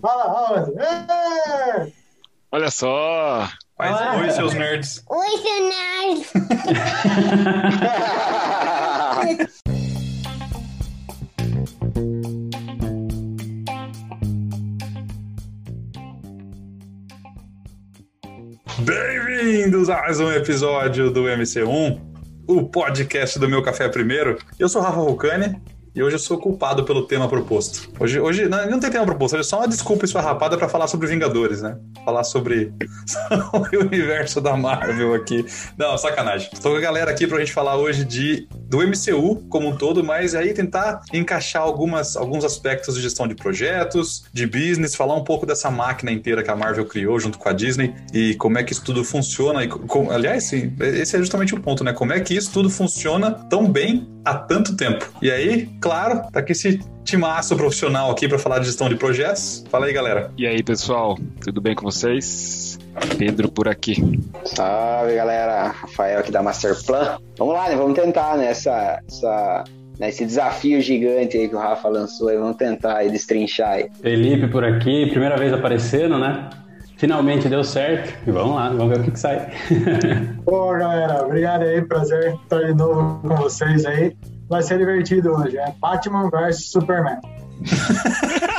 Fala. É! Olha só. Faz Ah. oi, seus nerds. Oi, seu nerd. Bem-vindos a mais um episódio do MC1, o podcast do meu café primeiro. Eu sou o Rafa Vulcani e hoje eu sou culpado pelo tema proposto. Hoje, hoje não, não tem tema proposto, hoje é só uma desculpa esfarrapada pra falar sobre Vingadores, né? Falar sobre o universo da Marvel aqui. Não, sacanagem. Estou com a galera aqui pra gente falar hoje de do MCU como um todo, mas aí tentar encaixar algumas, alguns aspectos de gestão de projetos, de business, falar um pouco dessa máquina inteira que a Marvel criou junto com a Disney e como é que isso tudo funciona. E, com, aliás, sim, esse é justamente o ponto, né? Como é que isso tudo funciona tão bem há tanto tempo. E aí, claro, tá aqui esse timaço profissional aqui para falar de gestão de projetos. Fala aí, galera. E aí, pessoal? Tudo bem com vocês? Pedro por aqui. Salve galera, Rafael aqui da Masterplan. Vamos lá, né? Vamos tentar nessa, essa, nesse desafio gigante aí que o Rafa lançou aí. Vamos tentar aí destrinchar aí. Felipe por aqui, primeira vez aparecendo, né? Finalmente deu certo. E vamos lá, vamos ver o que, que sai. Pô, galera, obrigado aí. Prazer estar de novo com vocês aí. Vai ser divertido hoje. É Batman vs Superman.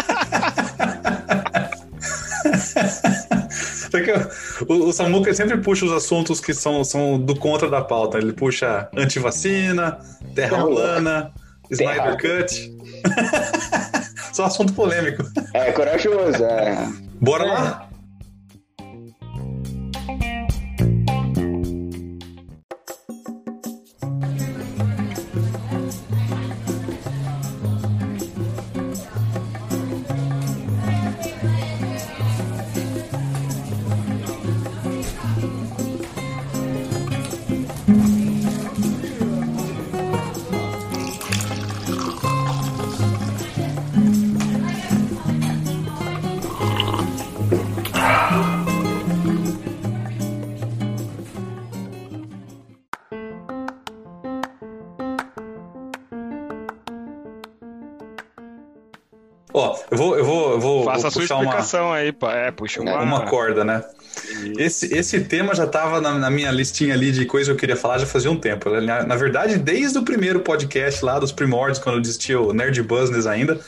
o, o Samuca sempre puxa os assuntos que são, são do contra da pauta. Ele puxa antivacina, terra plana, Snyder. Cut. Só assunto polêmico. É, corajoso, é. Bora lá? Ó, eu vou, eu vou, eu vou, Faça vou a sua puxar uma, explicação aí, pá. É, puxa uma. uma corda, né? Esse, esse tema já estava na, na minha listinha ali de coisa que eu queria falar já fazia um tempo. Na, na verdade, desde o primeiro podcast lá dos primórdios, quando existia o Nerd Business ainda,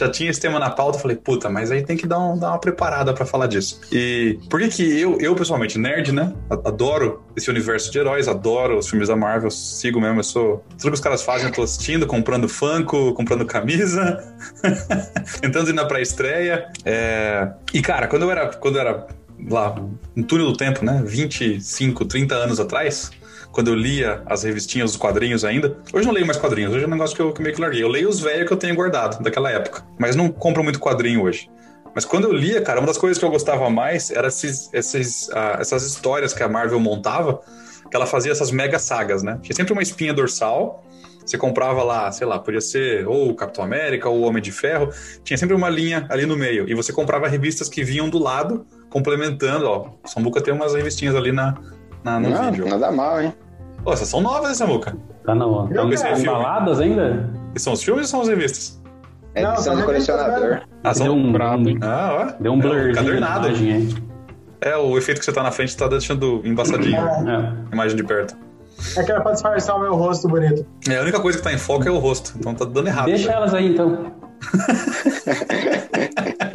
já tinha esse tema na pauta. Falei, puta, mas aí tem que dar, um- dar uma preparada para falar disso. E por que que eu, eu pessoalmente, nerd, né? Adoro esse universo de heróis, adoro os filmes da Marvel, sigo mesmo, eu sou... Tudo que os caras fazem eu tô assistindo, comprando Funko, comprando camisa, tentando ir na pré-estreia. É... E, cara, quando eu era... Quando eu era lá, no túnel do tempo, né? 25, 30 anos atrás, quando eu lia as revistinhas, os quadrinhos ainda. Hoje não leio mais quadrinhos, hoje é um negócio que eu, que meio que larguei. Eu leio os velhos que eu tenho guardado daquela época, mas não compro muito quadrinho hoje. Mas quando eu lia, cara, uma das coisas que eu gostava mais era esses, esses, ah, essas histórias que a Marvel montava, que ela fazia essas mega sagas, né? Tinha sempre uma espinha dorsal. Você comprava lá, sei lá, podia ser ou o Capitão América ou Homem de Ferro. Tinha sempre uma linha ali no meio. E você comprava revistas que vinham do lado, complementando. Ó, Sambuca tem umas revistinhas ali na, na, no Não, vídeo. nada mal, hein? Pô, essas são novas, hein, Samuca? Tá em tá filme. embaladas ainda? E são os filmes ou são as revistas? É Não, edição tá do colecionador. Ah, Deu são... um, brabo, hein? Ah, ó. deu um É blurzinho na cadernado. imagem aí. É, o efeito que você tá na frente tá deixando embaçadinho É, a É. imagem de perto. é que era pra disfarçar o meu rosto bonito. É, a única coisa que tá em foco é o rosto, então tá dando errado. Deixa elas aí então.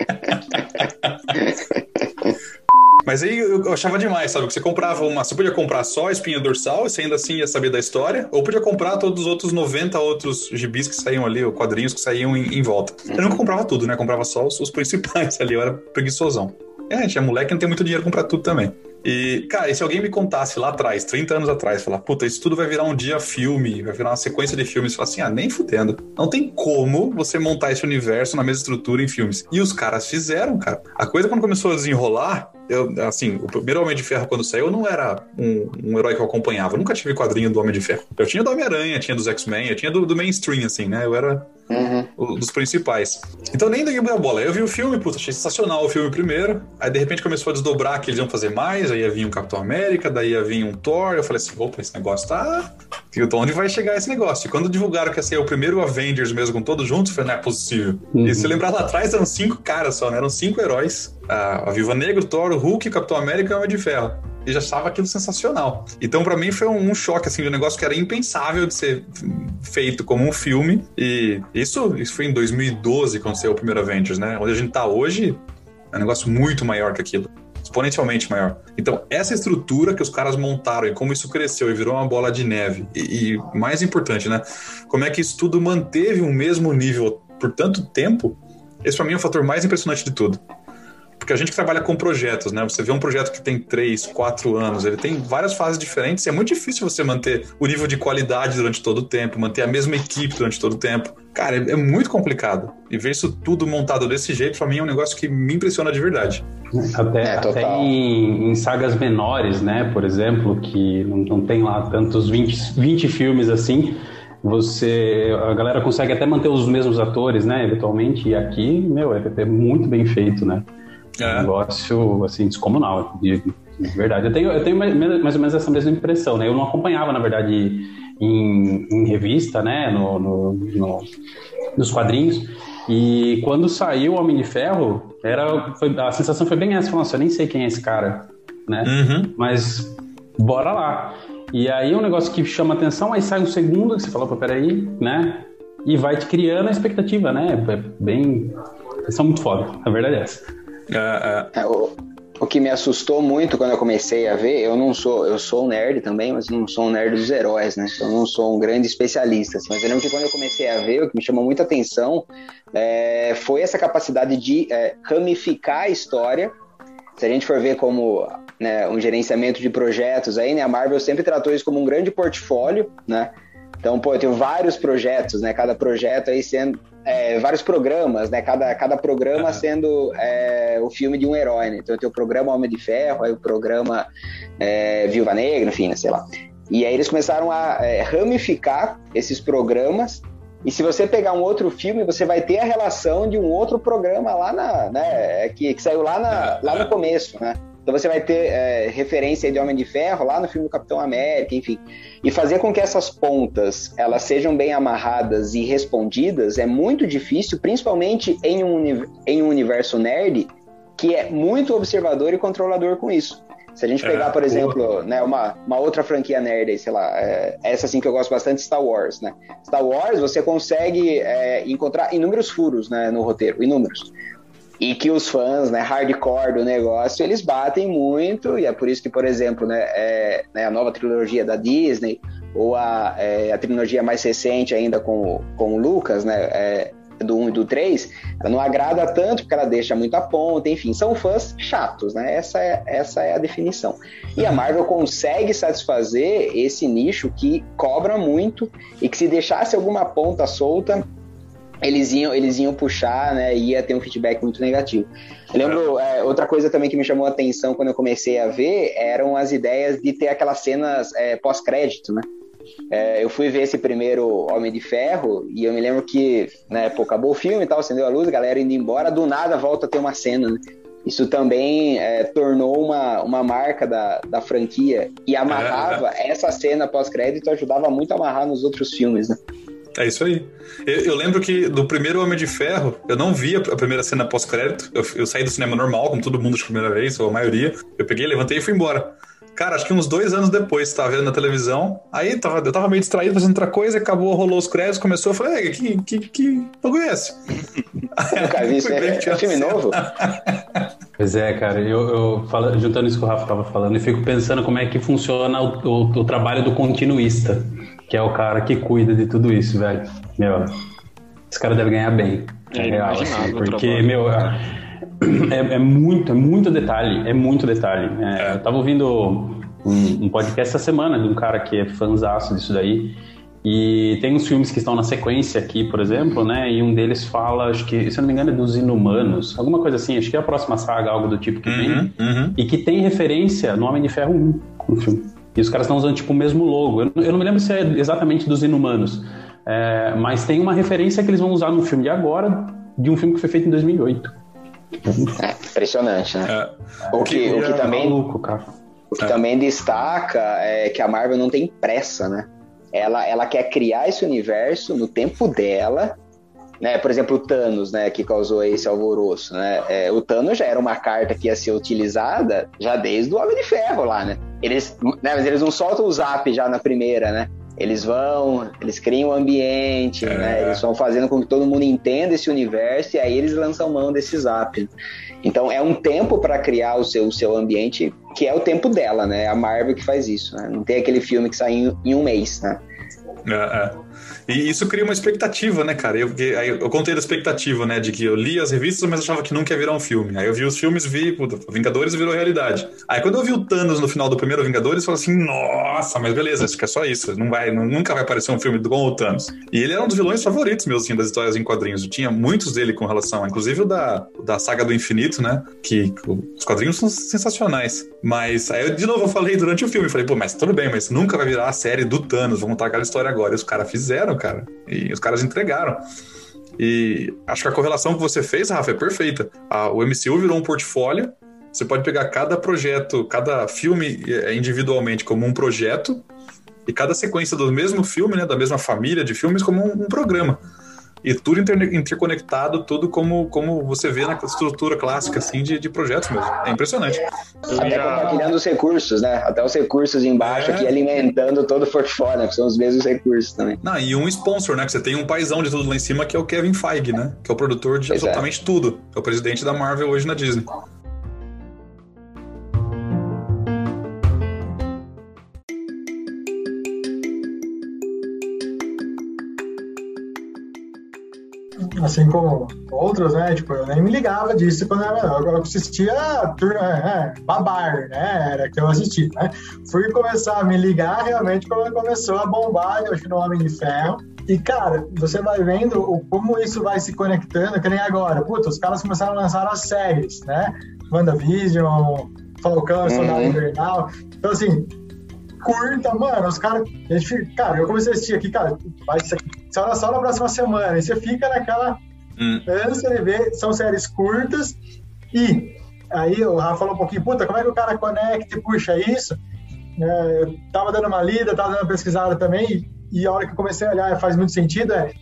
Mas aí eu achava demais, sabe? Que você comprava uma. Você podia comprar só a espinha dorsal e você ainda assim ia saber da história, ou podia comprar todos os outros 90 outros gibis que saíam ali, ou quadrinhos que saíam em, em volta. Eu nunca comprava tudo, né? Comprava só os, os principais ali, eu era preguiçosão. É, a gente é moleque não tem muito dinheiro pra comprar tudo também. E, cara, e se alguém me contasse lá atrás, 30 anos atrás, falar, puta, isso tudo vai virar um dia filme, vai virar uma sequência de filmes, falar assim, ah, nem fudendo. Não tem como você montar esse universo na mesma estrutura em filmes. E os caras fizeram, cara. A coisa quando começou a desenrolar, eu, assim, o primeiro Homem de Ferro quando saiu, eu não era um, um herói que eu acompanhava. Eu nunca tive quadrinho do Homem de Ferro. Eu tinha do Homem-Aranha, tinha dos X-Men, eu tinha do, do mainstream, assim, né? Eu era Uhum. Dos principais. Então nem dei a bola. Eu vi o filme, puta, achei sensacional o filme primeiro. Aí de repente começou a desdobrar que eles iam fazer mais. Aí ia vir um Capitão América, daí ia vir um Thor. Eu falei assim: opa, esse negócio tá. Então onde vai chegar esse negócio? E quando divulgaram que ia ser o primeiro Avengers mesmo com todos juntos, eu falei: não é possível. Uhum. E se lembrar lá atrás, eram cinco caras só, né? Eram cinco heróis: a, a Viva Negra, o Thor, Hulk, Capitão América e Homem de Ferro e já achava aquilo sensacional. Então, para mim, foi um, um, choque, assim, de um negócio que era impensável de ser feito como um filme. E isso, isso foi em 2012, quando saiu o primeiro Avengers, né? Onde a gente tá hoje, é um negócio muito maior que aquilo. Exponencialmente maior. Então, essa estrutura que os caras montaram e como isso cresceu e virou uma bola de neve. E, e mais importante, né? Como é que isso tudo manteve um mesmo nível por tanto tempo. Esse, para mim, é o fator mais impressionante de tudo. Porque a gente que trabalha com projetos, né? Você vê um projeto que tem três, quatro anos, ele tem várias fases diferentes e é muito difícil você manter o nível de qualidade durante todo o tempo, manter a mesma equipe durante todo o tempo. Cara, é, é muito complicado. E ver isso tudo montado desse jeito, para mim, é um negócio que me impressiona de verdade. Até, é, até em, em, sagas menores, né? Por exemplo, que não, não tem lá tantos 20, 20 filmes assim você a galera consegue até manter os mesmos atores, né, eventualmente, e aqui, meu, é, é muito bem feito, né? É. Um negócio, assim, descomunal, de, de verdade. Eu tenho, eu tenho mais, mais, ou menos essa mesma impressão, né? Eu não acompanhava, na verdade, em, em revista, né? No, no, no, nos quadrinhos. E quando saiu o Homem de Ferro, era, foi, a sensação foi bem essa. Falando, nossa, eu nem sei quem é esse cara, né? Uhum. Mas bora lá. E aí é um negócio que chama atenção, aí sai um segundo que você fala, pô, peraí, né? E vai te criando a expectativa, né? É bem... São muito foda, a verdade é essa. É. o, o, que me assustou muito quando eu comecei a ver, eu não sou, eu sou um nerd também, mas não sou um nerd dos heróis, né? Eu não sou um grande especialista. Assim, mas eu lembro que quando eu comecei a ver, o que me chamou muita atenção é, foi essa capacidade de é, ramificar a história. Se a gente for ver como né, um gerenciamento de projetos aí, né? A Marvel sempre tratou isso como um grande portfólio, né? Então, pô, eu tenho vários projetos, né? Cada projeto aí sendo é, vários programas, né? Cada, cada programa uhum. sendo é, o filme de um herói, né? Então tenho o programa Homem de Ferro, aí o programa é, Viúva Negra, enfim, né? sei lá. E aí eles começaram a é, ramificar esses programas. E se você pegar um outro filme, você vai ter a relação de um outro programa lá na, né? Que, que saiu lá, na, lá no começo, né? Então você vai ter é, referência de Homem de Ferro lá no filme do Capitão América, enfim. E fazer com que essas pontas elas sejam bem amarradas e respondidas é muito difícil, principalmente em um, em um universo nerd que é muito observador e controlador com isso. Se a gente pegar, é, por exemplo, né, uma, uma outra franquia nerd aí, sei lá, é, essa assim que eu gosto bastante, Star Wars, né? Star Wars, você consegue é, encontrar inúmeros furos né, no roteiro, inúmeros e que os fãs, né, hardcore do negócio, eles batem muito, e é por isso que, por exemplo, né, é, né a nova trilogia da Disney, ou a, é, a trilogia mais recente ainda com, com o Lucas, né, é, do 1 e do 3, ela não agrada tanto porque ela deixa muito a ponta, enfim, são fãs chatos, né? Essa é, essa é a definição. E a Marvel consegue satisfazer esse nicho que cobra muito e que se deixasse alguma ponta solta, eles iam, eles iam puxar, né? Ia ter um feedback muito negativo. Eu lembro, é, outra coisa também que me chamou a atenção quando eu comecei a ver eram as ideias de ter aquelas cenas é, pós-crédito, né? É, eu fui ver esse primeiro Homem de Ferro e eu me lembro que, né, pô, acabou o filme e tal, acendeu a luz, a galera indo embora, do nada volta a ter uma cena, né? Isso também é, tornou uma, uma marca da, da franquia e amarrava é, essa cena pós-crédito, ajudava muito a amarrar nos outros filmes, né? É isso aí. Eu, eu, lembro que do primeiro Homem de Ferro, eu não vi a, primeira cena pós-crédito. Eu, eu, saí do cinema normal, como todo mundo de primeira vez, ou a maioria. Eu peguei, levantei e fui embora. Cara, acho que uns dois anos depois, tava vendo na televisão. Aí tava, eu tava meio distraído fazendo outra coisa, acabou, rolou os créditos, começou. Eu falei, que, que, que bagulho é esse? Cara, isso é, é um filme novo? Pois é, cara, eu, eu falo, juntando isso que o Rafa tava falando, e fico pensando como é que funciona o, o, o trabalho do continuista que é o cara que cuida de tudo isso, velho. Meu, esse cara deve ganhar bem. É, é real, assim, porque, meu, é, é, muito, é muito detalhe, é muito detalhe. É, eu tava ouvindo um, um, podcast essa semana de um cara que é fãzaço disso daí. E tem uns filmes que estão na sequência aqui, por exemplo, né? E um deles fala, acho que, se eu não me engano, é dos Inumanos, alguma coisa assim, acho que é a próxima saga, algo do tipo que uhum, vem. Uhum. E que tem referência no Homem de Ferro 1 no filme. E os caras estão usando tipo o mesmo logo. Eu, eu, não me lembro se é exatamente dos Inumanos, É, mas tem uma referência que eles vão usar no filme de agora, de um filme que foi feito em 2008. É, impressionante, né? É. O que, o que também. Maluco, cara. O que é. também destaca é que a Marvel não tem pressa, né? Ela, ela quer criar esse universo no tempo dela né? Por exemplo, o Thanos, né, que causou esse alvoroço, né? É, o Thanos já era uma carta que ia ser utilizada já desde o Homem de Ferro lá, né? Eles, né, mas eles não soltam o Zap já na primeira, né? Eles vão, eles criam o um ambiente, é. né? Eles vão fazendo com que todo mundo entenda esse universo e aí eles lançam mão desse Zap. Então é um tempo para criar o seu, o seu ambiente que é o tempo dela, né? A Marvel que faz isso, né? Não tem aquele filme que sai em, em um mês, né? É, é. E isso cria uma expectativa, né, cara? Eu, eu, eu contei da expectativa, né, de que eu li as revistas, mas achava que nunca ia virar um filme. Aí eu vi os filmes, vi, puta, Vingadores virou realidade. Aí quando eu vi o Thanos no final do primeiro Vingadores, eu falei assim, nossa, mas beleza, acho que é só isso. Não vai, nunca vai aparecer um filme com o Thanos. E ele era um dos vilões favoritos meus, assim, das histórias em quadrinhos. Eu tinha muitos dele com relação, inclusive o da, da saga do infinito, né? Que os quadrinhos são sensacionais. Mas aí, eu, de novo, eu falei durante o filme, falei, pô, mas tudo bem, mas nunca vai virar a série do Thanos, vamos contar aquela história agora. E os caras fizeram, cara. E os caras entregaram. E acho que a correlação que você fez, Rafa, é perfeita. A, o MCU virou um portfólio. Você pode pegar cada projeto, cada filme é, individualmente como um projeto, e cada sequência do mesmo filme, né, da mesma família de filmes, como um, um programa e tudo interconectado, tudo como, como você vê na estrutura clássica assim, de, de projetos mesmo. É impressionante. Até compartilhando os recursos, né? Até os recursos embaixo é... aqui alimentando todo o portfólio, né? que são os mesmos recursos também. Não, e um sponsor, né? Que você tem um paizão de tudo lá em cima, que é o Kevin Feige, né? Que é o produtor de pois é. absolutamente é. tudo. É o presidente da Marvel hoje na Disney. Assim como outros, né? Tipo, eu nem me ligava disso quando eu era Eu assistia é, Babar, né? Era que eu assistia, né? Fui começar a me ligar realmente quando começou a bombar, eu acho, no Homem de Ferro. E, cara, você vai vendo o, como isso vai se conectando, que nem agora. Putz, os caras começaram a lançar as séries, né? WandaVision, Falcão, Soldado uhum. Invernal. Então, assim, curta, mano. Os caras. Cara, eu comecei a assistir aqui, cara, vai ser só, só na próxima semana. E você fica naquela hum. ânsia de ver. São séries curtas. E aí o Rafa falou um pouquinho, puta, como é que o cara conecta e puxa isso? É, eu tava dando uma lida, tava dando uma pesquisada também. E a hora que eu comecei a olhar, faz muito sentido, é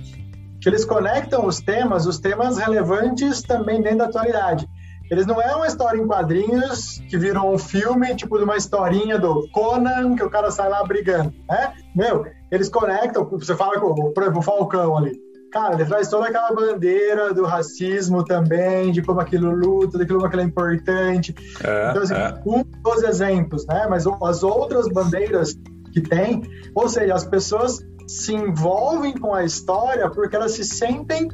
que eles conectam os temas, os temas relevantes também dentro da atualidade. Eles não é uma história em quadrinhos que virou um filme, tipo de uma historinha do Conan, que o cara sai lá brigando, né? Meu, eles conectam, você fala com, por exemplo, o Falcão ali. Cara, ele traz toda aquela bandeira do racismo também, de como aquilo luta, de como aquilo é importante. É, então, assim, é. um dos exemplos, né? Mas as outras bandeiras que tem, ou seja, as pessoas se envolvem com a história porque elas se sentem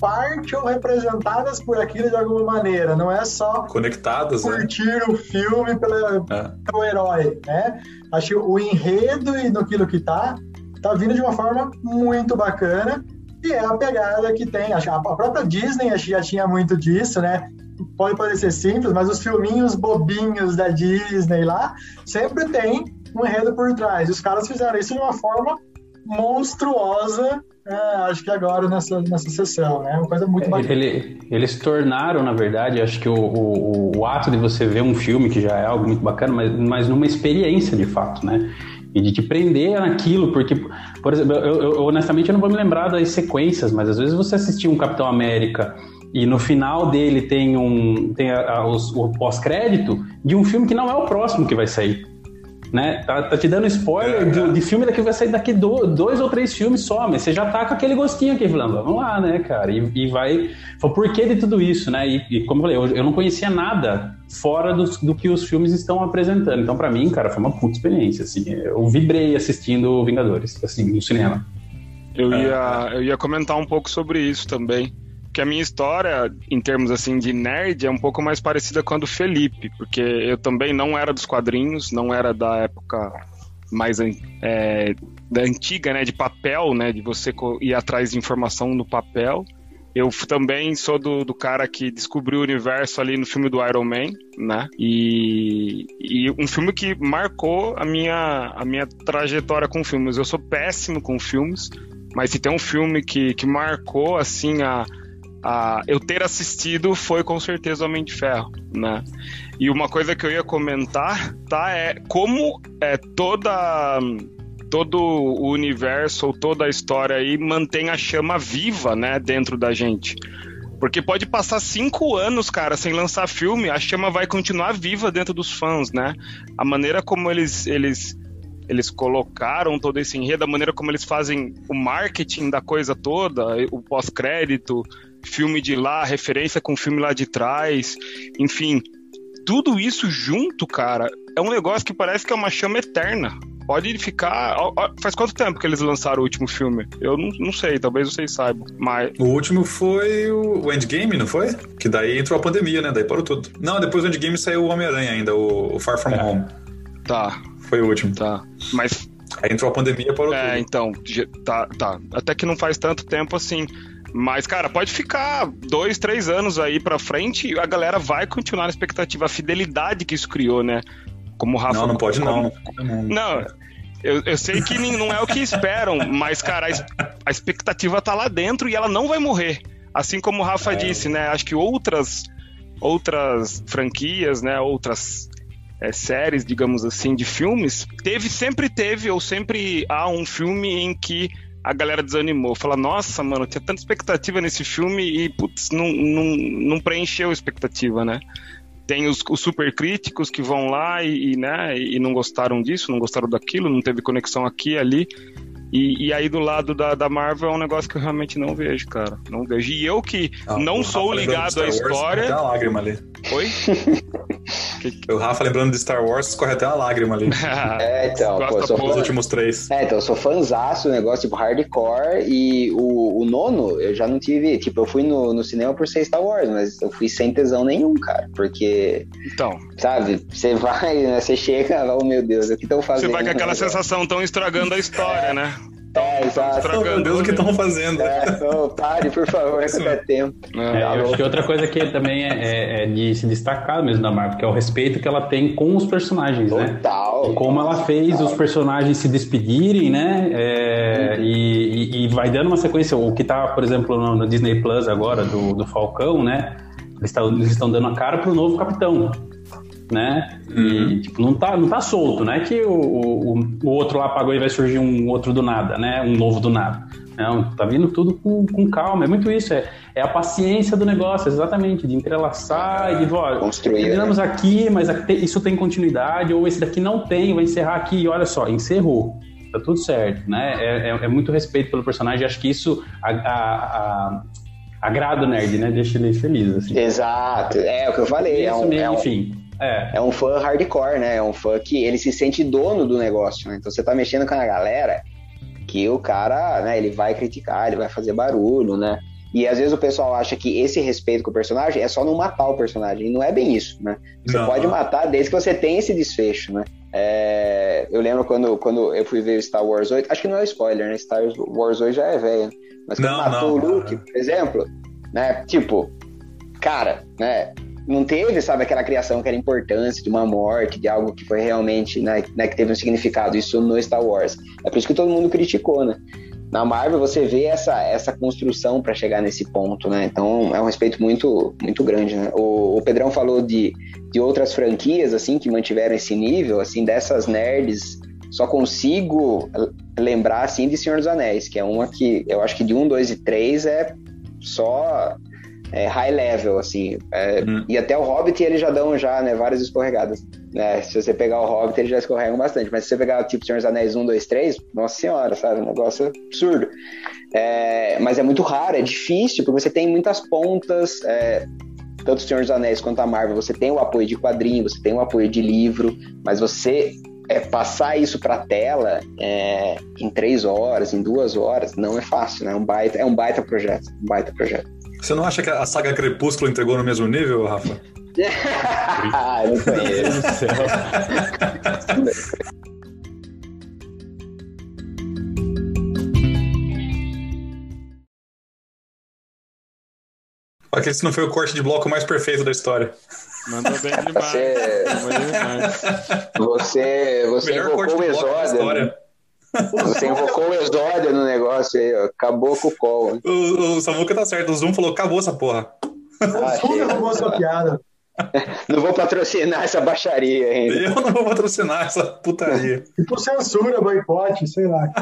parte ou representadas por aquilo de alguma maneira. Não é só conectadas, né? curtir né? o filme é. pelo herói, né? Acho que o enredo e no que tá tá vindo de uma forma muito bacana e é a pegada que tem. A própria Disney já tinha muito disso, né? Pode parecer simples, mas os filminhos bobinhos da Disney lá sempre tem um enredo por trás. Os caras fizeram isso de uma forma monstruosa é, acho que agora nessa, nessa sessão, né? Uma coisa muito bacana. Ele, eles tornaram, na verdade, acho que o, o, o, ato de você ver um filme, que já é algo muito bacana, mas, mas numa experiência de fato, né? E de te prender naquilo, porque, por exemplo, eu, eu, honestamente eu não vou me lembrar das sequências, mas às vezes você assistiu um Capitão América e no final dele tem um tem a, a, os, o pós-crédito de um filme que não é o próximo que vai sair né? Tá, tá, te dando spoiler é, de, é. de, filme daqui vai sair daqui do, dois ou três filmes só, mas você já tá com aquele gostinho aqui, falando, vamos lá, né, cara? E, e vai. Foi por que de tudo isso, né? E, e como eu falei, eu, eu, não conhecia nada fora do, do que os filmes estão apresentando. Então, para mim, cara, foi uma puta experiência, assim. Eu vibrei assistindo Vingadores, assim, no cinema. Eu ia, eu ia comentar um pouco sobre isso também que a minha história, em termos assim de nerd, é um pouco mais parecida com a do Felipe, porque eu também não era dos quadrinhos, não era da época mais é, da antiga, né, de papel, né, de você ir atrás de informação no papel. Eu também sou do, do cara que descobriu o universo ali no filme do Iron Man, né? E, e um filme que marcou a minha, a minha trajetória com filmes. Eu sou péssimo com filmes, mas se tem um filme que, que marcou, assim, a, a, eu ter assistido foi com certeza Homem de Ferro, né? E uma coisa que eu ia comentar, tá, é como é toda todo o universo ou toda a história aí mantém a chama viva, né, dentro da gente. Porque pode passar cinco anos, cara, sem lançar filme, a chama vai continuar viva dentro dos fãs, né? A maneira como eles, eles, eles colocaram todo esse enredo, a maneira como eles fazem o marketing da coisa toda, o pós-crédito, filme de lá, referência com o filme lá de trás, enfim, tudo isso junto, cara, é um negócio que parece que é uma chama eterna pode ficar. Faz quanto tempo que eles lançaram o último filme? Eu não, não sei, talvez vocês saibam. Mas... O último foi o Endgame, não foi? Que daí entrou a pandemia, né? Daí parou tudo. Não, depois do Endgame saiu o Homem-Aranha ainda, o Far From é. Home. Tá. Foi o último. Tá. Mas. Aí entrou a pandemia parou é, tudo. É, então. Tá, tá. Até que não faz tanto tempo assim. Mas, cara, pode ficar dois, três anos aí pra frente e a galera vai continuar na expectativa, a fidelidade que isso criou, né? Como o Rafa. Não, não pode como... não. Não, eu, eu sei que não é o que esperam, mas, cara, a, a expectativa tá lá dentro e ela não vai morrer. Assim como o Rafa é. disse, né? Acho que outras, outras franquias, né? Outras é, séries, digamos assim, de filmes, teve, sempre teve, ou sempre há um filme em que a galera desanimou. Fala, nossa, mano, tinha tanta expectativa nesse filme e, putz, não, não, não preencheu a expectativa, né? tem os, os super críticos que vão lá e, e, né, e não gostaram disso, não gostaram daquilo, não teve conexão aqui e ali. E, e, aí do lado da, da Marvel é um negócio que eu realmente não vejo, cara. Não vejo. E eu que ah, não sou ligado à história. Tem uma lágrima ali. Oi? O Rafa lembrando de Star Wars, corre até uma lágrima ali. é, então, pô, sou fã... os últimos três. É, então, eu sou fãzaço, negócio tipo hardcore, e o, o nono, eu já não tive, tipo, eu fui no, no cinema por ser Star Wars, mas eu fui sem tesão nenhum, cara, porque... Então... Sabe, você vai, né, você chega, oh meu Deus, o que estão fazendo? Você vai com aquela sensação, tão estragando a história, né? É, exato. Estragando. Deus, o que estão fazendo. É, oh, pare, por favor, que é tempo. É, eu acho que outra coisa que também é, é, é, de se destacar mesmo da Marvel, que é o respeito que ela tem com os personagens, Total. né? Total. E como ela fez total. os personagens se despedirem, né? É, uhum. e, e, vai dando uma sequência. O que tá, por exemplo, no, no Disney Plus agora, do, do Falcão, né? Eles estão dando a cara pro novo capitão né? Uhum. E tipo, não tá, não tá solto, né? Que o, o, o, outro lá apagou e vai surgir um outro do nada, né? Um novo do nada. Não, tá vindo tudo com, com calma. É muito isso, é, é a paciência do negócio, exatamente, de entrelaçar e de, ó, Construir, terminamos né? aqui, mas isso tem continuidade, ou esse daqui não tem, vai encerrar aqui, e olha só, encerrou. Tá tudo certo, né? É, é, é muito respeito pelo personagem, acho que isso a, a, a, agrada o nerd, né? Deixa ele feliz, assim. Exato, é o que eu falei. Isso é um, mesmo, é um... enfim é. é um fã hardcore, né? É um fã que ele se sente dono do negócio, né? Então você tá mexendo com a galera que o cara, né, ele vai criticar, ele vai fazer barulho, né? E às vezes o pessoal acha que esse respeito com o personagem é só não matar o personagem. E não é bem isso, né? Você não. pode matar desde que você tenha esse desfecho, né? É... eu lembro quando, quando eu fui ver Star Wars 8, acho que não é spoiler, né? Star Wars 8 já é velho. Mas quando não, matou não, o Luke, por exemplo, né? Tipo, cara, né? Não teve, sabe, aquela criação que era importância de uma morte, de algo que foi realmente, né, né, que teve um significado, isso no Star Wars. É por isso que todo mundo criticou, né? Na Marvel você vê essa, essa construção para chegar nesse ponto, né? Então é um respeito muito muito grande, né? O, o Pedrão falou de, de outras franquias assim que mantiveram esse nível, assim dessas nerds. Só consigo lembrar assim de Senhor dos Anéis, que é uma que eu acho que de um, dois e três é só é, high level, assim. É, hum. E até o Hobbit eles já dão já, né, várias escorregadas. Né? Se você pegar o Hobbit, eles já escorregam bastante. Mas se você pegar tipo Senhor dos Anéis 1, 2, 3, nossa senhora, sabe? Um negócio absurdo. É, mas é muito raro, é difícil, porque você tem muitas pontas. É, tanto o Senhor dos Anéis quanto a Marvel, você tem o apoio de quadrinho, você tem o apoio de livro, mas você é, passar isso para tela é, em três horas, em duas horas, não é fácil, né? É um baita, é um baita projeto, um baita projeto. Você não acha que a saga Crepúsculo entregou no mesmo nível, Rafa? ah, não conheço. Aquele se não foi o corte de bloco mais perfeito da história. Mandou bem demais. Você, você, você Melhor invocou o Exódia. Você invocou o exódio no negócio aí, ó. Acabou com o call. O, o Samuca tá certo, o Zoom falou, acabou essa porra. Ah, o Zoom derrubou sua piada. Não vou patrocinar essa baixaria ainda. Eu não vou patrocinar essa putaria. Tipo censura, boicote, sei lá.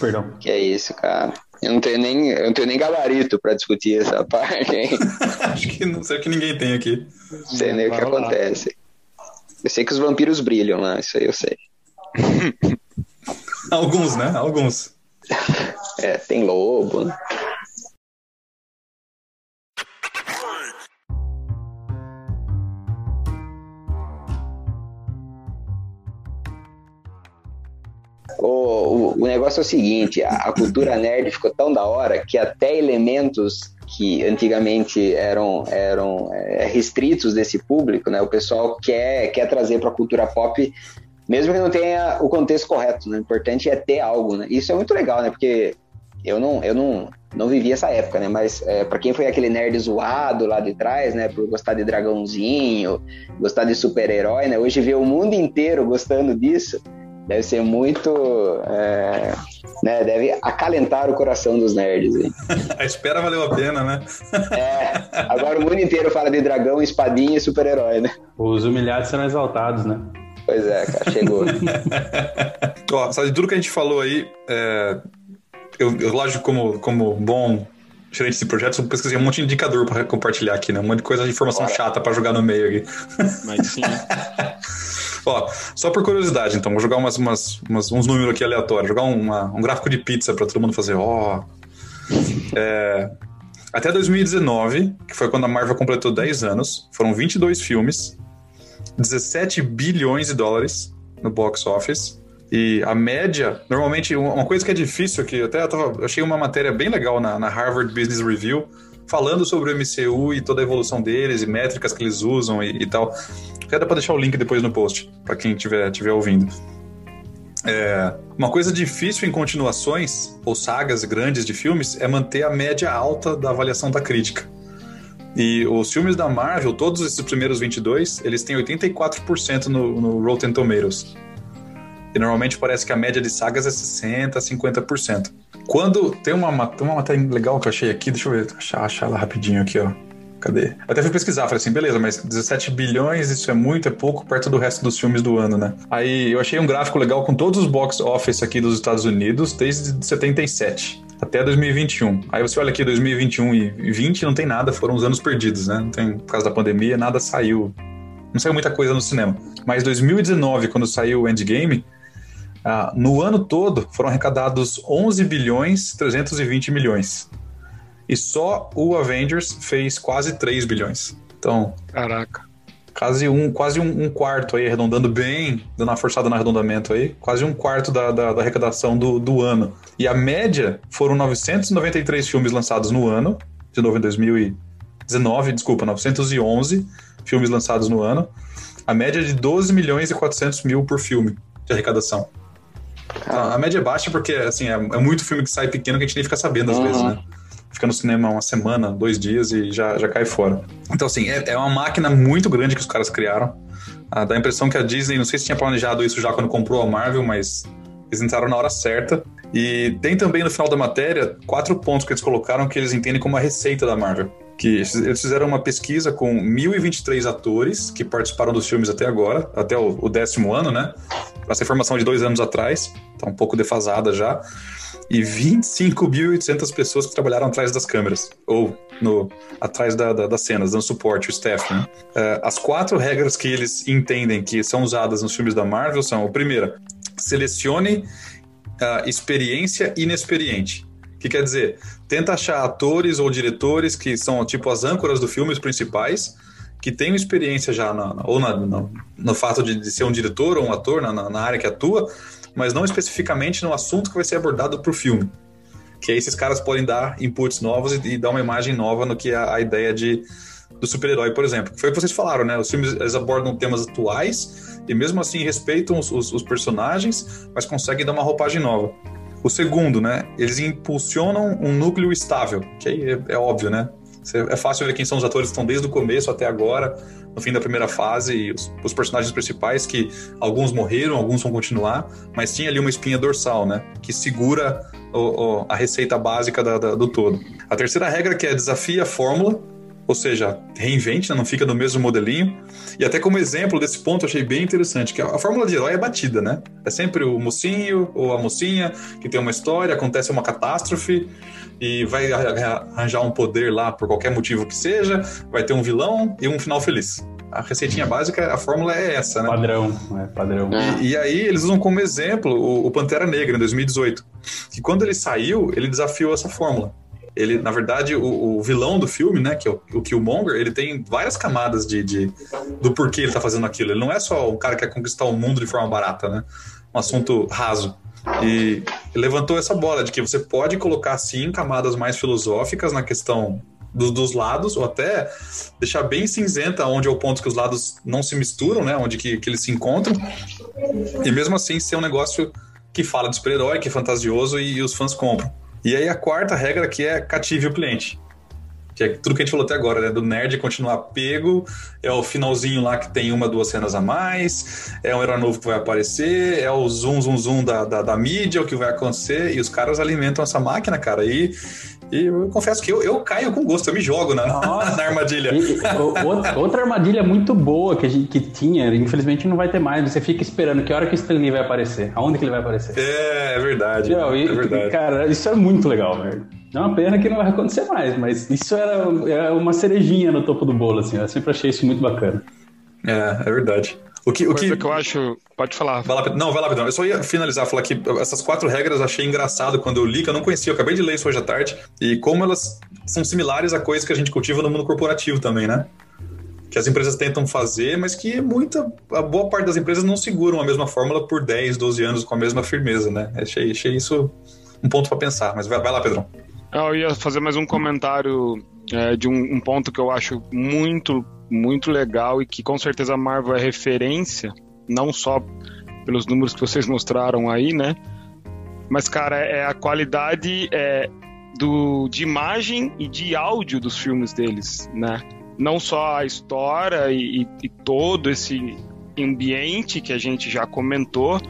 Perdão. Que é isso, cara. Eu não tenho nem, eu não tenho nem gabarito pra discutir essa parte, hein? Acho que não sei que ninguém tem aqui. Não sei nem o que acontece. Eu sei que os vampiros brilham lá, isso aí eu sei. Alguns, né? Alguns. É, tem lobo? O, o, o, negócio é o seguinte, a, a, cultura nerd ficou tão da hora que até elementos que antigamente eram, eram é, restritos desse público, né, o pessoal quer, quer trazer para a cultura pop, mesmo que não tenha o contexto correto. Né, o importante é ter algo. Né, isso é muito legal, né, porque eu não, eu não, não vivi essa época, né? Mas é, para quem foi aquele nerd zoado lá de trás, né? Por gostar de dragãozinho, gostar de super-herói, né? Hoje ver o mundo inteiro gostando disso deve ser muito. É, né, deve acalentar o coração dos nerds. Hein? a espera valeu a pena, né? é, agora o mundo inteiro fala de dragão, espadinha e super-herói, né? Os humilhados serão exaltados, né? Pois é, cara, chegou. Ó, sabe, de tudo que a gente falou aí, é, eu, eu, lógico, como, como bom gerente de projetos, eu pesquisei um monte de indicador para compartilhar aqui, né? Um monte de coisa de informação Bora. chata para jogar no meio aqui. Mas sim. Ó, só por curiosidade, então, vou jogar umas, umas, umas uns números aqui aleatórios, jogar uma, um gráfico de pizza para todo mundo fazer, ó. É, até 2019, que foi quando a Marvel completou 10 anos, foram 22 filmes, 17 bilhões de dólares no box office. E a média, normalmente, uma coisa que é difícil, que até eu achei uma matéria bem legal na, na Harvard Business Review, falando sobre o MCU e toda a evolução deles e métricas que eles usam e, e tal. Até dá pra deixar o link depois no post, para quem estiver tiver ouvindo. É, uma coisa difícil em continuações ou sagas grandes de filmes é manter a média alta da avaliação da crítica. E os filmes da Marvel, todos esses primeiros 22, eles têm 84% no, no Rotten Tomatoes. E normalmente parece que a média de sagas é 60%, 50%. Quando tem uma, tem uma matéria legal que eu achei aqui, deixa eu ver, achar, achar ela rapidinho aqui, ó. Cadê? Até fui pesquisar, falei assim, beleza, mas 17 bilhões, isso é muito, é pouco perto do resto dos filmes do ano, né? Aí eu achei um gráfico legal com todos os box office aqui dos Estados Unidos desde 77 até 2021. Aí você olha aqui 2021 e 20 não tem nada, foram os anos perdidos, né? Não tem por causa da pandemia, nada saiu. Não saiu muita coisa no cinema. Mas 2019, quando saiu o Endgame, ah, no ano todo foram arrecadados 11 bilhões 320 milhões. E só o Avengers fez quase 3 bilhões. Então. Caraca. Quase um, quase um, um quarto aí, arredondando bem, dando uma forçada no arredondamento aí, quase um quarto da, da, da arrecadação do, do ano. E a média foram 993 filmes lançados no ano, de novo em 2019, desculpa, 911 filmes lançados no ano. A média é de 12 milhões e 400 mil por filme de arrecadação. A, a média é baixa porque, assim, é, é, muito filme que sai pequeno que a gente nem fica sabendo às uhum. vezes, né? Fica no cinema uma semana, dois dias e já, já cai fora. Então, assim, é, é uma máquina muito grande que os caras criaram. Ah, dá a impressão que a Disney, não sei se tinha planejado isso já quando comprou a Marvel, mas eles entraram na hora certa. E tem também no final da matéria quatro pontos que eles colocaram que eles entendem como a receita da Marvel. Que eles fizeram uma pesquisa com 1.023 atores que participaram dos filmes até agora, até o, décimo ano, né? Essa informação de dois anos atrás, tá um pouco defasada já. E 25.800 pessoas que trabalharam atrás das câmeras, ou no, atrás da, da, das cenas, dando suporte, o staff. Né? Uh, as quatro regras que eles entendem que são usadas nos filmes da Marvel são: a primeira, selecione uh, experiência inexperiente. O que quer dizer? Tenta achar atores ou diretores que são tipo as âncoras do filme, os principais, que tenham experiência já na, ou na, na, no fato de, de, ser um diretor ou um ator na, na, área que atua, mas não especificamente no assunto que vai ser abordado para o filme. Que aí esses caras podem dar inputs novos e, e dar uma imagem nova no que é a, a ideia de, do super-herói, por exemplo. Foi o que vocês falaram, né? Os filmes eles abordam temas atuais e mesmo assim respeitam os, os, os personagens, mas conseguem dar uma roupagem nova. O segundo, né? Eles impulsionam um núcleo estável, que aí é, é óbvio, né? É fácil ver quem são os atores que estão desde o começo até agora, no fim da primeira fase, os, os personagens principais, que alguns morreram, alguns vão continuar, mas tinha ali uma espinha dorsal, né? Que segura o, o, a receita básica da, da, do todo. A terceira regra que é desafia a fórmula, ou seja, reinvente, né? não fica no mesmo modelinho. E até como exemplo desse ponto, achei bem interessante, que a fórmula de herói é batida, né? É sempre o mocinho ou a mocinha que tem uma história, acontece uma catástrofe e vai arranjar um poder lá por qualquer motivo que seja, vai ter um vilão e um final feliz. A receitinha básica, a fórmula é essa, né? Padrão, é padrão. E, e aí eles usam como exemplo o, o Pantera Negra, em 2018, que quando ele saiu, ele desafiou essa fórmula ele, na verdade, o, o, vilão do filme, né, que é o, o Killmonger, ele tem várias camadas de, de, do porquê ele tá fazendo aquilo. Ele não é só um cara que quer conquistar o mundo de forma barata, né? Um assunto raso. E levantou essa bola de que você pode colocar, sim, camadas mais filosóficas na questão do, dos lados, ou até deixar bem cinzenta onde é o ponto que os lados não se misturam, né? Onde que, que eles se encontram. E mesmo assim ser um negócio que fala de super-herói, que é fantasioso e, e os fãs compram. E aí a quarta regra que é cative o cliente. Que é tudo que a gente falou até agora, né? Do nerd continuar pego, é o finalzinho lá que tem uma, duas cenas a mais, é um herói novo que vai aparecer, é o zoom, zoom, zoom da, da, da mídia, o que vai acontecer, e os caras alimentam essa máquina, cara. E e eu confesso que eu, eu caio com gosto, eu me jogo na, na armadilha. E, outra, outra, armadilha muito boa que a gente que tinha, infelizmente não vai ter mais. Você fica esperando que hora que o Stanley vai aparecer. Aonde que ele vai aparecer? É, é verdade. Não, e, é verdade. Cara, isso é muito legal, velho. É uma pena que não vai acontecer mais, mas isso era, era uma cerejinha no topo do bolo, assim. Eu sempre achei isso muito bacana. É, é verdade. O que, o que... que eu acho. Pode falar. Vai lá, não, vai lá, Pedrão. Eu só ia finalizar, falar que essas quatro regras eu achei engraçado quando eu li, que eu não conhecia. Eu acabei de ler isso hoje à tarde. E como elas são similares a coisas que a gente cultiva no mundo corporativo também, né? Que as empresas tentam fazer, mas que muita. A boa parte das empresas não seguram a mesma fórmula por 10, 12 anos com a mesma firmeza, né? Achei, achei isso um ponto para pensar. Mas vai, vai lá, Pedrão. Eu ia fazer mais um comentário é, de um, um ponto que eu acho muito muito legal e que com certeza a Marvel é referência, não só pelos números que vocês mostraram aí, né? Mas, cara, é a qualidade é, do, de imagem e de áudio dos filmes deles, né? Não só a história e, e todo esse ambiente que a gente já comentou,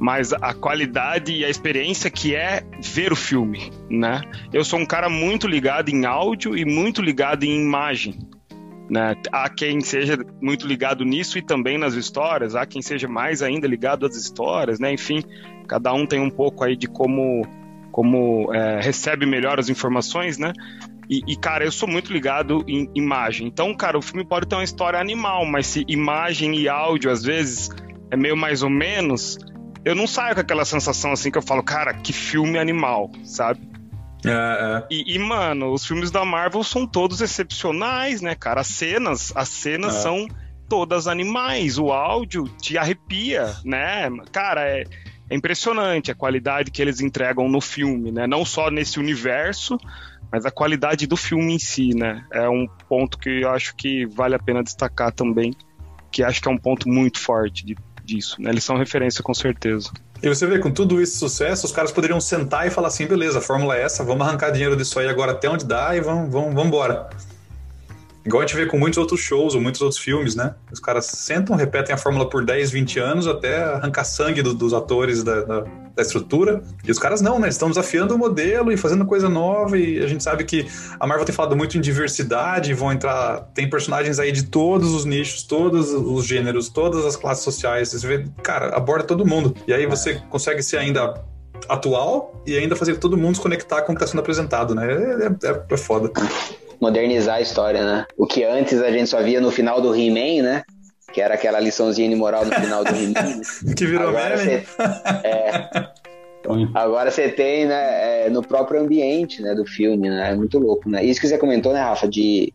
mas a qualidade e a experiência que é ver o filme, né? Eu sou um cara muito ligado em áudio e muito ligado em imagem, né? Há quem seja muito ligado nisso e também nas histórias, há quem seja mais ainda ligado às histórias, né? Enfim, cada um tem um pouco aí de como, como é, recebe melhor as informações, né? E, e, cara, eu sou muito ligado em imagem. Então, cara, o filme pode ter uma história animal, mas se imagem e áudio às vezes é meio mais ou menos, eu não saio com aquela sensação assim que eu falo, cara, que filme animal, sabe? É, é. E, e, mano, os filmes da Marvel são todos excepcionais, né, cara? As cenas, as cenas é. são todas animais. O áudio te arrepia, né? Cara, é, é impressionante a qualidade que eles entregam no filme, né? Não só nesse universo, mas a qualidade do filme em si, né? É um ponto que eu acho que vale a pena destacar também, que acho que é um ponto muito forte de, disso, né? Eles são referência com certeza. E você vê, com tudo esse sucesso, os caras poderiam sentar e falar assim: beleza, a fórmula é essa, vamos arrancar dinheiro disso aí agora até onde dá e vamos, vamos, vamos embora. Igual a gente vê com muitos outros shows ou muitos outros filmes, né? Os caras sentam, repetem a fórmula por 10, 20 anos até arrancar sangue do, dos atores da, da, da, estrutura. E os caras não, né? Estão desafiando o modelo e fazendo coisa nova. E a gente sabe que a Marvel tem falado muito em diversidade, vão entrar. Tem personagens aí de todos os nichos, todos os gêneros, todas as classes sociais. Você vê, cara, aborda todo mundo. E aí você consegue ser ainda atual e ainda fazer todo mundo se conectar com o que está sendo apresentado, né? É, é, é foda modernizar a história, né? O que antes a gente só via no final do He-Man, né? Que era aquela liçãozinha de moral no final do He-Man. Né? que virou agora meme. Você, é, agora você tem, né, é, no próprio ambiente, né, do filme, né? É muito louco, né? Isso que você comentou, né, Rafa, de,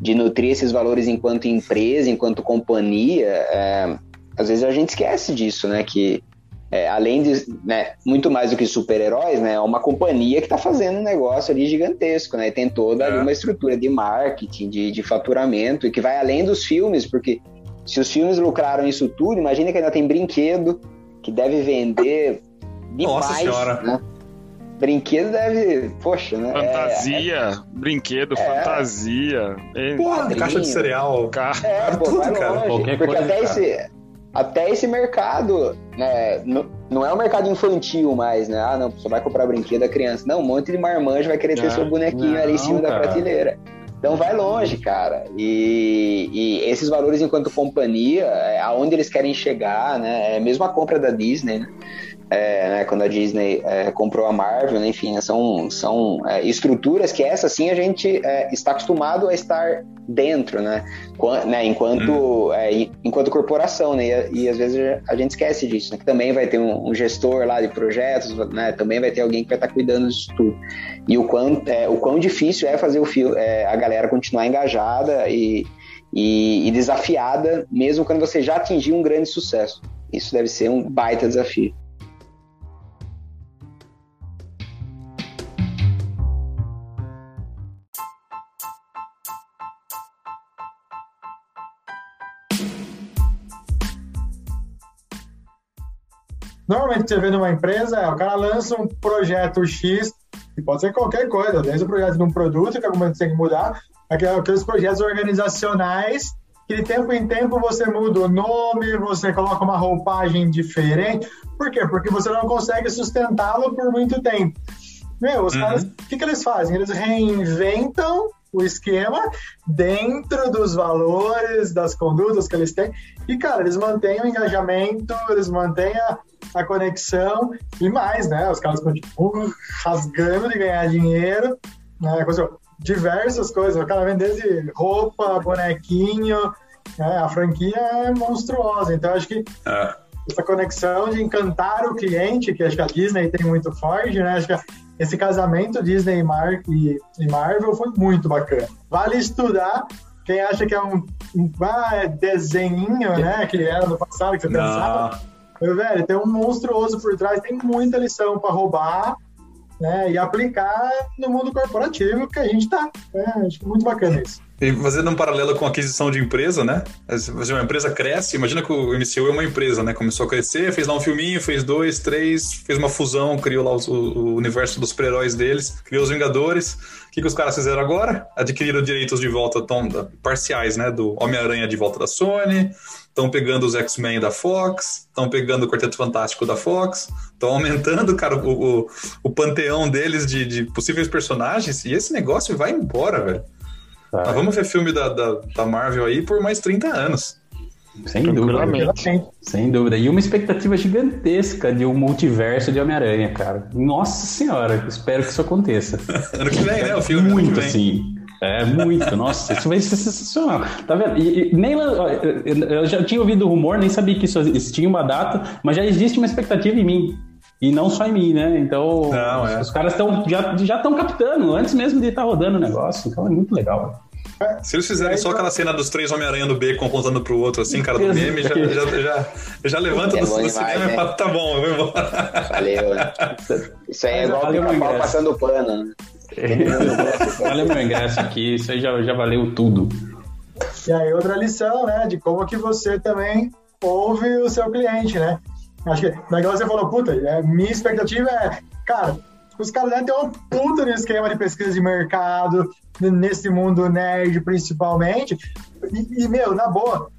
de nutrir esses valores enquanto empresa, enquanto companhia, é, às vezes a gente esquece disso, né? Que é, além de, né, muito mais do que super-heróis, né, é uma companhia que está fazendo um negócio ali gigantesco, né, e tem toda é. uma estrutura de marketing, de, de faturamento, e que vai além dos filmes, porque se os filmes lucraram isso tudo, imagina que ainda tem brinquedo, que deve vender demais, Nossa senhora. né? Brinquedo deve. Poxa, né? Fantasia, é, é... brinquedo, é... fantasia. Pô, caixa de cereal. Ca... É, pô, tudo, cara. Porque coisa, até, cara. Esse, até esse mercado, né? Não, não é um mercado infantil mais, né? Ah, não, só vai comprar brinquedo da criança. Não, um monte de marmanjo vai querer ter seu bonequinho não, ali em cima cara. da prateleira. Então vai longe, cara. E, e esses valores enquanto companhia, é, aonde eles querem chegar, né? É mesmo a compra da Disney, né? É, né, quando a Disney é, comprou a Marvel, né, enfim, são, são é, estruturas que essa sim a gente é, está acostumado a estar dentro, né, né enquanto, hum. É, enquanto corporação, né, e, e, às vezes a gente esquece disso, né, que também vai ter um, um, gestor lá de projetos, né, também vai ter alguém que vai estar cuidando disso tudo. E o quão, é, o quão difícil é fazer o fio, a galera continuar engajada e, e, e desafiada, mesmo quando você já atingiu um grande sucesso. Isso deve ser um baita desafio. Normalmente você vê numa empresa, o cara lança um projeto X, e pode ser qualquer coisa, desde o projeto de um produto, que algum momento tem que mudar, aqueles projetos organizacionais, que de tempo em tempo você muda o nome, você coloca uma roupagem diferente. Por quê? Porque você não consegue sustentá-lo por muito tempo. Meu, os uhum. caras, o que, que eles fazem? Eles reinventam o esquema dentro dos valores, das condutas que eles têm. E, cara, eles mantêm o engajamento, eles mantêm a, a conexão e mais, né? Os caras continuam rasgando de ganhar dinheiro, né? diversas coisas. O cara vende desde roupa, bonequinho, né? a franquia é monstruosa. Então, acho que é. Essa conexão de encantar o cliente, que acho que a Disney tem muito forte, né? Acho que esse casamento Disney e, Mar e, e Marvel foi muito bacana. Vale estudar. Quem acha que é um, um ah, desenho, né? Que era no passado, que você Não. pensava meu velho, tem um monstruoso por trás, tem muita lição para roubar né, e aplicar no mundo corporativo que a gente está. É, acho muito bacana isso. E fazendo um paralelo com a aquisição de empresa, né? Uma empresa cresce, imagina que o MCU é uma empresa, né? Começou a crescer, fez lá um filminho, fez dois, três, fez uma fusão, criou lá o, o universo dos super-heróis deles, criou os Vingadores. O que, que os caras fizeram agora? Adquiriram direitos de volta tom, parciais, né? Do Homem-Aranha de volta da Sony, estão pegando os X-Men da Fox, estão pegando o Quarteto Fantástico da Fox, estão aumentando, cara, o, o, o panteão deles de, de possíveis personagens, e esse negócio vai embora, velho. Tá. vamos ver filme da, da, da, Marvel aí por mais 30 anos. Sem dúvida. Sem dúvida. E uma expectativa gigantesca de um multiverso de Homem-Aranha, cara. Nossa senhora, espero que isso aconteça. ano que vem, né? O filme. Muito, assim. É, muito. Nossa, isso vai ser sensacional. Tá vendo? E, e, nem, eu já tinha ouvido o rumor, nem sabia que isso existia uma data, mas já existe uma expectativa em mim. E não só em mim, né? Então, não, é. os caras estão já estão captando antes mesmo de estar tá rodando o negócio. Então é muito legal. Se eles fizerem só aquela cena dos três Homem-Aranha no beco apontando pro outro, assim, cara do meme, já, já, já, já levanta é do, do cinema né? e fala, tá bom, eu vou embora. Valeu. Né? Isso aí é igual o pau passando pano. Né? Valeu meu ingresso aqui, isso aí já, já valeu tudo. E aí, outra lição, né, de como que você também ouve o seu cliente, né? Acho que naquela você falou, puta, é, minha expectativa é, cara, os caras devem ter uma puta no esquema de pesquisa de mercado, nesse mundo nerd principalmente. E, e meu, na boa,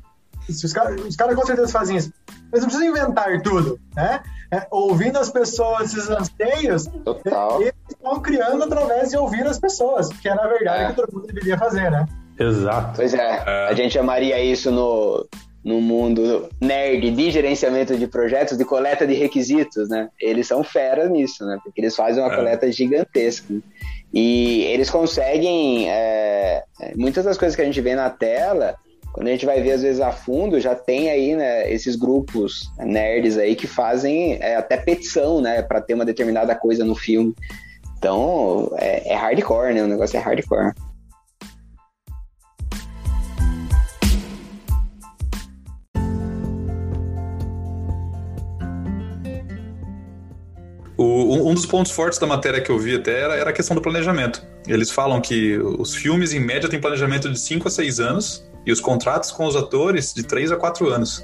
os caras cara com certeza fazem isso. Eles não precisam inventar tudo, né? É, ouvindo as pessoas, esses anseios, Total. eles estão criando através de ouvir as pessoas, que é na verdade é. o que todo mundo deveria fazer, né? Exato. Pois é, é. a gente chamaria isso no, no mundo nerd de gerenciamento de projetos, de coleta de requisitos, né? Eles são feras nisso, né? Porque eles fazem uma é. coleta gigantesca. E eles conseguem. É, muitas das coisas que a gente vê na tela, quando a gente vai ver às vezes a fundo, já tem aí né, esses grupos nerds aí que fazem é, até petição, né? para ter uma determinada coisa no filme. Então, é, é hardcore, né? O negócio é hardcore. Um dos pontos fortes da matéria que eu vi até era, era a questão do planejamento. Eles falam que os filmes, em média, têm planejamento de 5 a 6 anos e os contratos com os atores de 3 a 4 anos.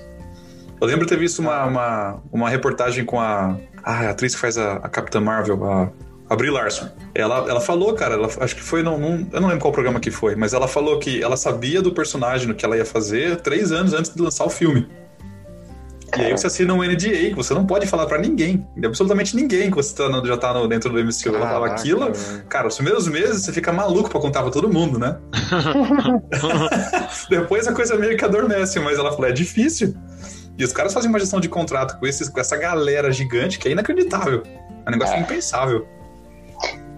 Eu lembro ter visto uma, uma, uma reportagem com a, ah, a atriz que faz a, a Capitã Marvel, a, a Brie Larson. Ela, ela falou, cara, ela, acho que foi, não, eu não lembro qual programa que foi, mas ela falou que ela sabia do personagem, no que ela ia fazer, três anos antes de lançar o filme. E aí você assina um NDA, que você não pode falar para ninguém, absolutamente ninguém que você tá no, já tá no, dentro do MCU. Ela fala aquilo, cara, os primeiros meses você fica maluco pra contar pra todo mundo, né? Depois a coisa meio que adormece, mas ela falou, é difícil. E os caras fazem uma gestão de contrato com, esses, com essa galera gigante que é inacreditável. É um negócio é. impensável.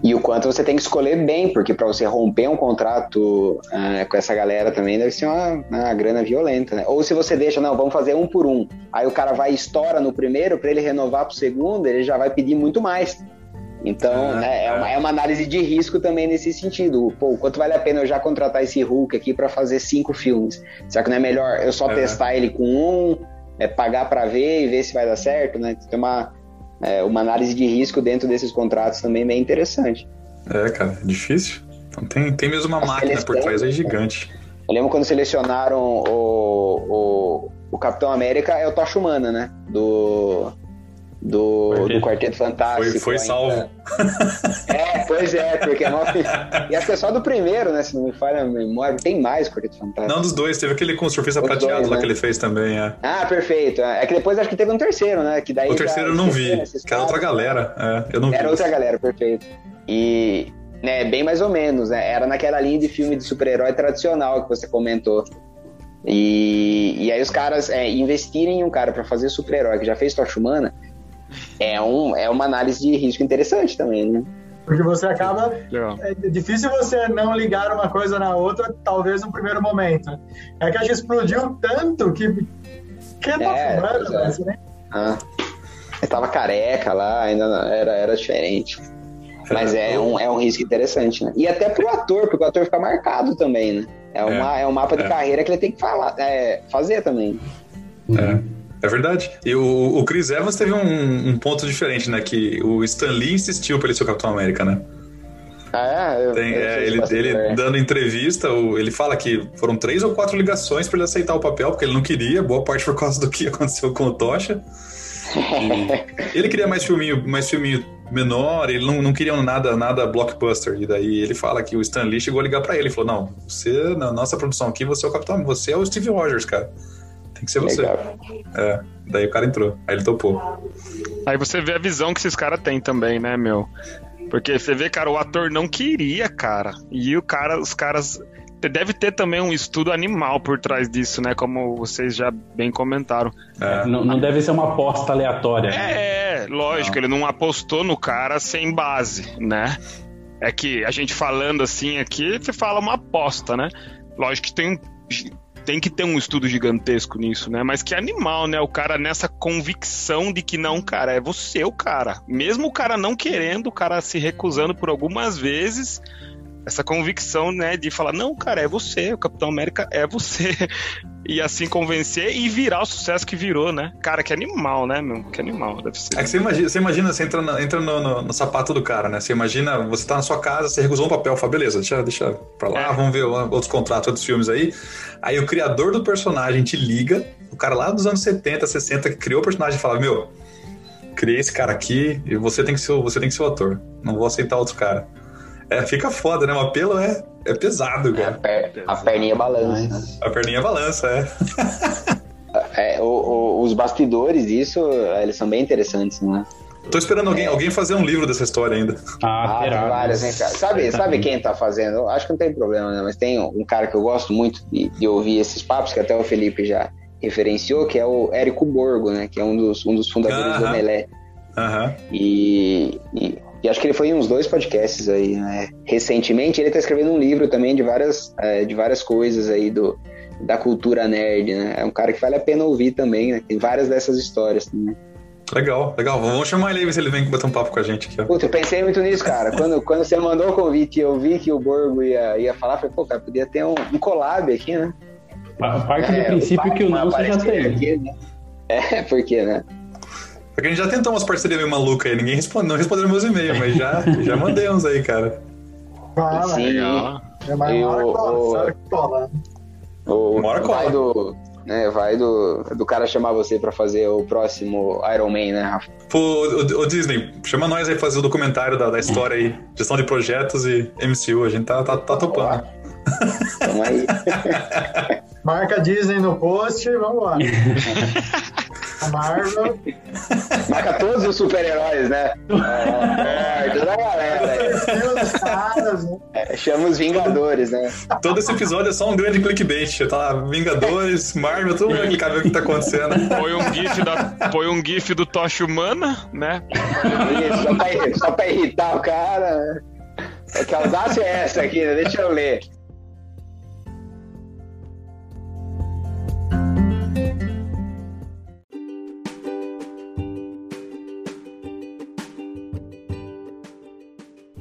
E o quanto você tem que escolher bem, porque para você romper um contrato uh, com essa galera também deve ser uma, uma, grana violenta, né? Ou se você deixa, não, vamos fazer um por um. Aí o cara vai e estoura no primeiro, para ele renovar pro segundo, ele já vai pedir muito mais. Então, ah, né, é, uma, é uma análise de risco também nesse sentido. Pô, quanto vale a pena eu já contratar esse Hulk aqui para fazer cinco filmes? Será que não é melhor eu só é. testar ele com um, é, pagar para ver e ver se vai dar certo, né? Tem uma, é, uma análise de risco dentro desses contratos também bem interessante. É, cara, difícil. Então tem, tem mesmo uma As máquina por trás aí gigante. Eu lembro quando selecionaram o, o, o Capitão América, é o Tocha Humana, né? Do, do, do Quarteto Fantástico. Foi, foi salvo. É, pois é, porque não... e acho que é só do primeiro, né? Se não me falha a memória. Tem mais Quarteto Fantástico. Não, dos dois. Teve aquele com surfista Os prateado dois, lá né? que ele fez também, é. Ah, perfeito. É que depois acho que teve um terceiro, né? Que daí o terceiro eu não vi, que era outra galera. É, eu não era vi. outra galera, perfeito. E, né, bem mais ou menos, né? Era naquela linha de filme de super-herói tradicional que você comentou. E, e aí os caras é, investirem em um cara para fazer super-herói que já fez Tocha Humana é, um, é uma análise de risco interessante também, né? Porque você acaba. É difícil você não ligar uma coisa na outra, talvez no primeiro momento. É que a gente explodiu tanto que. Que tá é, fumando, é. né? Ah, eu tava careca lá, ainda era, era diferente. Mas é um, é um risco interessante, né? E até pro ator, porque o ator fica marcado também, né? É, uma, é. é um mapa de é. carreira que ele tem que falar, é, fazer também. É. É verdade. E o, o Chris Evans teve um, um, ponto diferente, né? Que o Stan Lee insistiu pra ele ser o Capitão América, né? Ah, é? Eu, Tem, eu é, ele, ele dando entrevista, ele fala que foram três ou quatro ligações para ele aceitar o papel, porque ele não queria, boa parte por causa do que aconteceu com o Tocha. ele queria mais filminho, mais filminho menor, ele não, não queria nada, nada blockbuster. E daí ele fala que o Stan Lee chegou a ligar para ele e falou: Não, você, na nossa produção aqui, você é o Capitão, você é o Steve Rogers, cara. Tem que ser você. Legal. É, daí o cara entrou, aí ele topou. Aí você vê a visão que esses caras têm também, né, meu? Porque você vê, cara, o ator não queria, cara. E o cara, os caras. Deve ter também um estudo animal por trás disso, né? Como vocês já bem comentaram. É. Não, não, deve ser uma aposta aleatória. É, lógico, não. ele não apostou no cara sem base, né? É que a gente falando assim aqui, você fala uma aposta, né? Lógico que tem tem que ter um estudo gigantesco nisso, né? Mas que animal, né? O cara nessa convicção de que não, cara, é você o cara. Mesmo o cara não querendo, o cara se recusando por algumas vezes, essa convicção, né, de falar, não, cara, é você, o Capitão América é você. e assim convencer e virar o sucesso que virou, né? Cara, que animal, né, meu? Que animal, deve ser. É que você imagina, você, imagina, você entra, no, entra no, no, no, sapato do cara, né? Você imagina, você tá na sua casa, você recusou um papel, fala, beleza, deixa, deixa pra lá, é. vamos ver outros contratos, outros filmes aí. Aí o criador do personagem te liga, o cara lá dos anos 70, 60, que criou o personagem, fala, meu, criei esse cara aqui e você tem que ser, você tem que ser o ator. Não vou aceitar outro cara. É, fica foda, né? O apelo é, é pesado, cara. É, a, per, a perninha balança. A perninha balança, é. é o, o, os bastidores disso, eles são bem interessantes, né? Tô esperando alguém, é. alguém fazer um livro dessa história ainda. Ah, ah várias, hein, cara. Sabe, sabe quem tá fazendo? Acho que não tem problema, né? Mas tem um cara que eu gosto muito de, de ouvir esses papos, que até o Felipe já referenciou, que é o Érico Borgo, né? Que é um dos, um dos fundadores uh -huh. do Melé. Uh -huh. e, e e acho que ele foi em uns dois podcasts aí, né? Recentemente, ele está escrevendo um livro também de várias, é, de várias coisas aí do, da cultura nerd, né? É um cara que vale a pena ouvir também, né? Tem várias dessas histórias também. Legal, legal. Vamos chamar ele aí, ver se ele vem bater um papo com a gente aqui. Ó. Puta, eu pensei muito nisso, cara. quando, quando você mandou o convite e eu vi que o Borgo ia, ia falar, falei, pô, cara, podia ter um, um collab aqui, né? A parte é, do princípio que o não você já tem. Aqui, né? É, porque, né? Porque a gente já tentou umas parcerias meio malucas aí, ninguém responde, não respondeu meus e-mails, mas já, já mandei uns aí, cara. Fala, Sim. legal. É mais uma hora cola, o, o, o pai do, né? Vai do, do cara chamar você para fazer o próximo Iron Man, né, Rafa? Pô, o, o, Disney, chama nós aí fazer o documentário da, da história aí, gestão de projetos e MCU, a gente tá, tá, tá topando. Vamos aí. Marca Disney no post, vamos lá. A Marvel. Marca todos os super-heróis, né? É, toda a galera. Caras, né? é, chama os Vingadores, né? Todo esse episódio é só um grande clickbait. Tá lá, Vingadores, Marvel, todo mundo vai clicar ver o que tá acontecendo. Foi um GIF, da, foi um GIF do Tocha Humana, né? só, pra, só pra irritar o cara. Que audácia é essa aqui, né? Deixa eu ler.